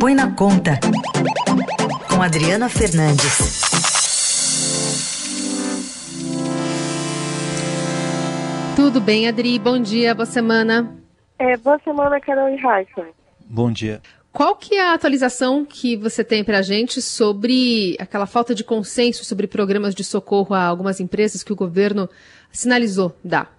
Põe na Conta, com Adriana Fernandes. Tudo bem, Adri? Bom dia, boa semana. É, boa semana, Carol e Raíssa. Bom dia. Qual que é a atualização que você tem para a gente sobre aquela falta de consenso sobre programas de socorro a algumas empresas que o governo sinalizou dar?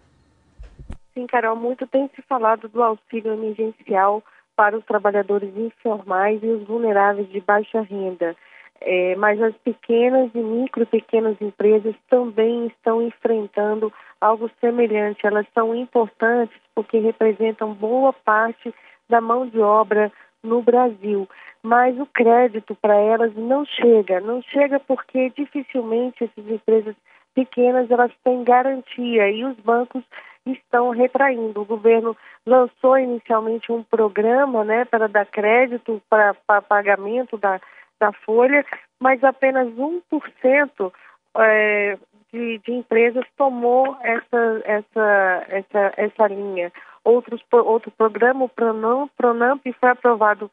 Sim, Carol, muito tem se falado do auxílio emergencial para os trabalhadores informais e os vulneráveis de baixa renda. É, mas as pequenas e micro pequenas empresas também estão enfrentando algo semelhante. Elas são importantes porque representam boa parte da mão de obra no Brasil. Mas o crédito para elas não chega. Não chega porque dificilmente essas empresas pequenas elas têm garantia e os bancos estão retraindo. O governo lançou inicialmente um programa né, para dar crédito para, pagamento da, da folha, mas apenas 1% é, de, de empresas tomou essa, essa, essa, essa linha. Outros, outro programa, o Pronamp, Pronamp, foi aprovado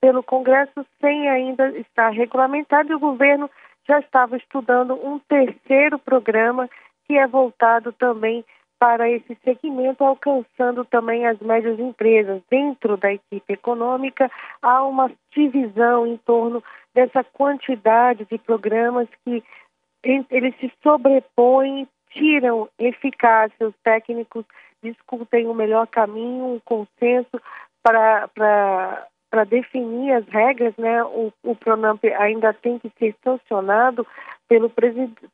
pelo Congresso sem ainda estar regulamentado e o governo já estava estudando um terceiro programa que é voltado também para esse segmento, alcançando também as médias empresas. Dentro da equipe econômica, há uma divisão em torno dessa quantidade de programas que eles se sobrepõem, tiram eficácia, os técnicos discutem o melhor caminho, um consenso para para definir as regras, né, o, o Pronamp ainda tem que ser sancionado pelo,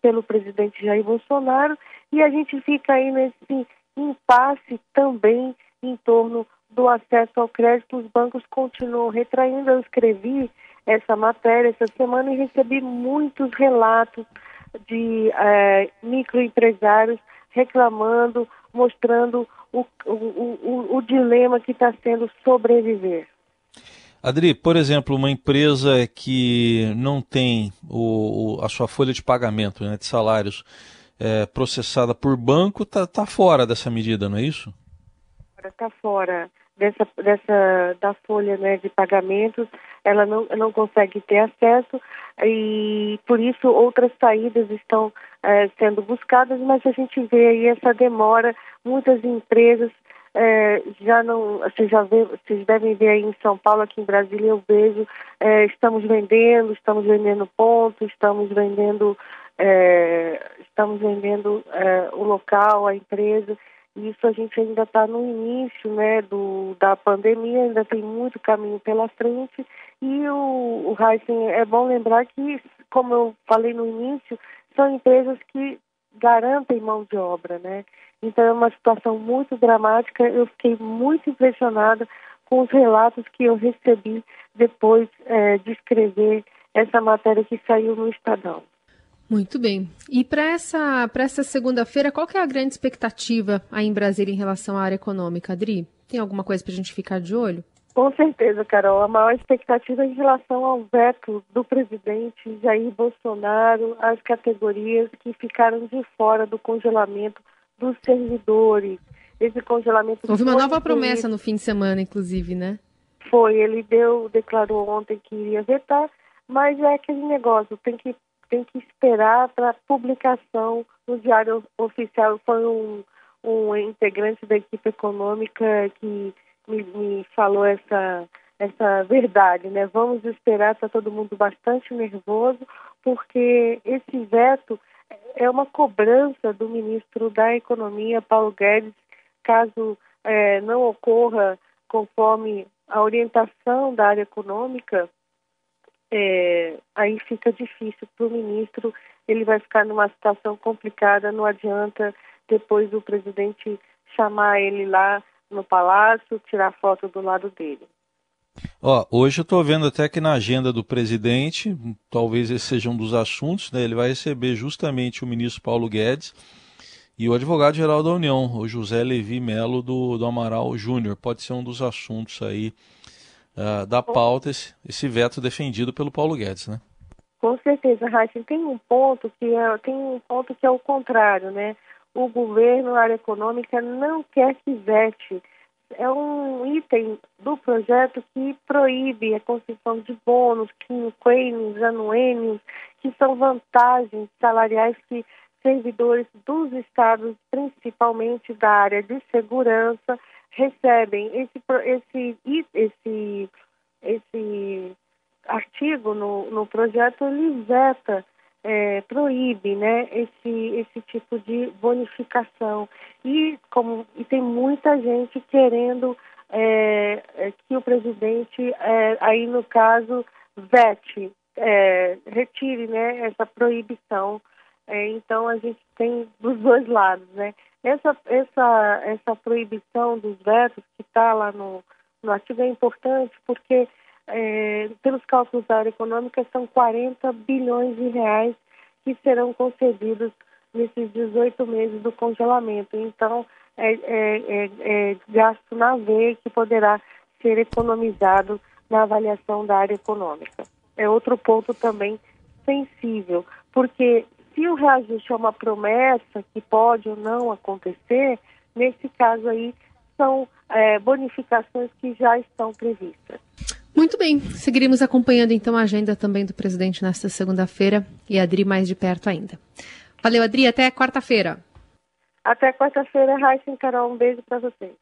pelo presidente Jair Bolsonaro e a gente fica aí nesse impasse também em torno do acesso ao crédito. Os bancos continuam retraindo. Eu escrevi essa matéria essa semana e recebi muitos relatos de é, microempresários reclamando, mostrando o, o, o, o dilema que está sendo sobreviver. Adri, por exemplo, uma empresa que não tem o, a sua folha de pagamento né, de salários é, processada por banco está tá fora dessa medida, não é isso? Está fora dessa, dessa da folha né, de pagamentos, ela não, não consegue ter acesso e por isso outras saídas estão é, sendo buscadas, mas a gente vê aí essa demora, muitas empresas é, já não, vocês já vê, vocês devem ver aí em São Paulo, aqui em Brasília eu vejo, é, estamos vendendo, estamos vendendo pontos, estamos vendendo, é, estamos vendendo é, o local, a empresa. Isso a gente ainda está no início, né, do, da pandemia, ainda tem muito caminho pela frente. E o, o Heisen, é bom lembrar que, como eu falei no início, são empresas que garantem mão de obra, né? Então é uma situação muito dramática. Eu fiquei muito impressionada com os relatos que eu recebi depois é, de escrever essa matéria que saiu no Estadão. Muito bem. E para essa, essa segunda-feira, qual que é a grande expectativa aí em Brasília em relação à área econômica, Adri? Tem alguma coisa para a gente ficar de olho? Com certeza, Carol. A maior expectativa é em relação ao veto do presidente Jair Bolsonaro às categorias que ficaram de fora do congelamento dos servidores. Esse congelamento. Houve uma nova promessa no fim de semana, inclusive, né? Foi, ele deu, declarou ontem que iria vetar, mas é aquele negócio, tem que, tem que esperar para publicação no Diário Oficial. Foi um, um integrante da equipe econômica que me, me falou essa, essa verdade, né? Vamos esperar, está todo mundo bastante nervoso, porque esse veto é uma cobrança do ministro da Economia, Paulo Guedes, caso é, não ocorra conforme a orientação da área econômica, é, aí fica difícil para o ministro, ele vai ficar numa situação complicada, não adianta depois o presidente chamar ele lá no palácio, tirar foto do lado dele. Ó, hoje eu estou vendo até que na agenda do presidente, talvez esse seja um dos assuntos, né? Ele vai receber justamente o ministro Paulo Guedes e o advogado-geral da União, o José Levi Melo do, do Amaral Júnior. Pode ser um dos assuntos aí uh, da pauta, esse, esse, veto defendido pelo Paulo Guedes, né? Com certeza, Raíssa. Tem um ponto que é, tem um ponto que é o contrário, né? O governo, a área econômica, não quer que vete é um item do projeto que proíbe a concessão de bônus, quinquênios, anuênios, que são vantagens salariais que servidores dos estados, principalmente da área de segurança, recebem. Esse, esse, esse, esse artigo no, no projeto ele veta, é, proíbe né, esse, esse tipo de bonificação. E, como, e tem muita gente querendo é, é que o presidente, é, aí no caso, vete, é, retire né, essa proibição. É, então a gente tem dos dois lados, né? Essa, essa, essa proibição dos vetos que está lá no, no artigo é importante porque é, pelos cálculos da área econômica, são 40 bilhões de reais que serão concedidos nesses 18 meses do congelamento. Então, é, é, é, é gasto na veia que poderá ser economizado na avaliação da área econômica. É outro ponto também sensível, porque se o reajuste é uma promessa que pode ou não acontecer, nesse caso aí são é, bonificações que já estão previstas. Muito bem, seguiremos acompanhando então a agenda também do presidente nesta segunda-feira e a Adri mais de perto ainda. Valeu, Adri, até quarta-feira. Até quarta-feira, Raíssa e Carol, um beijo para vocês.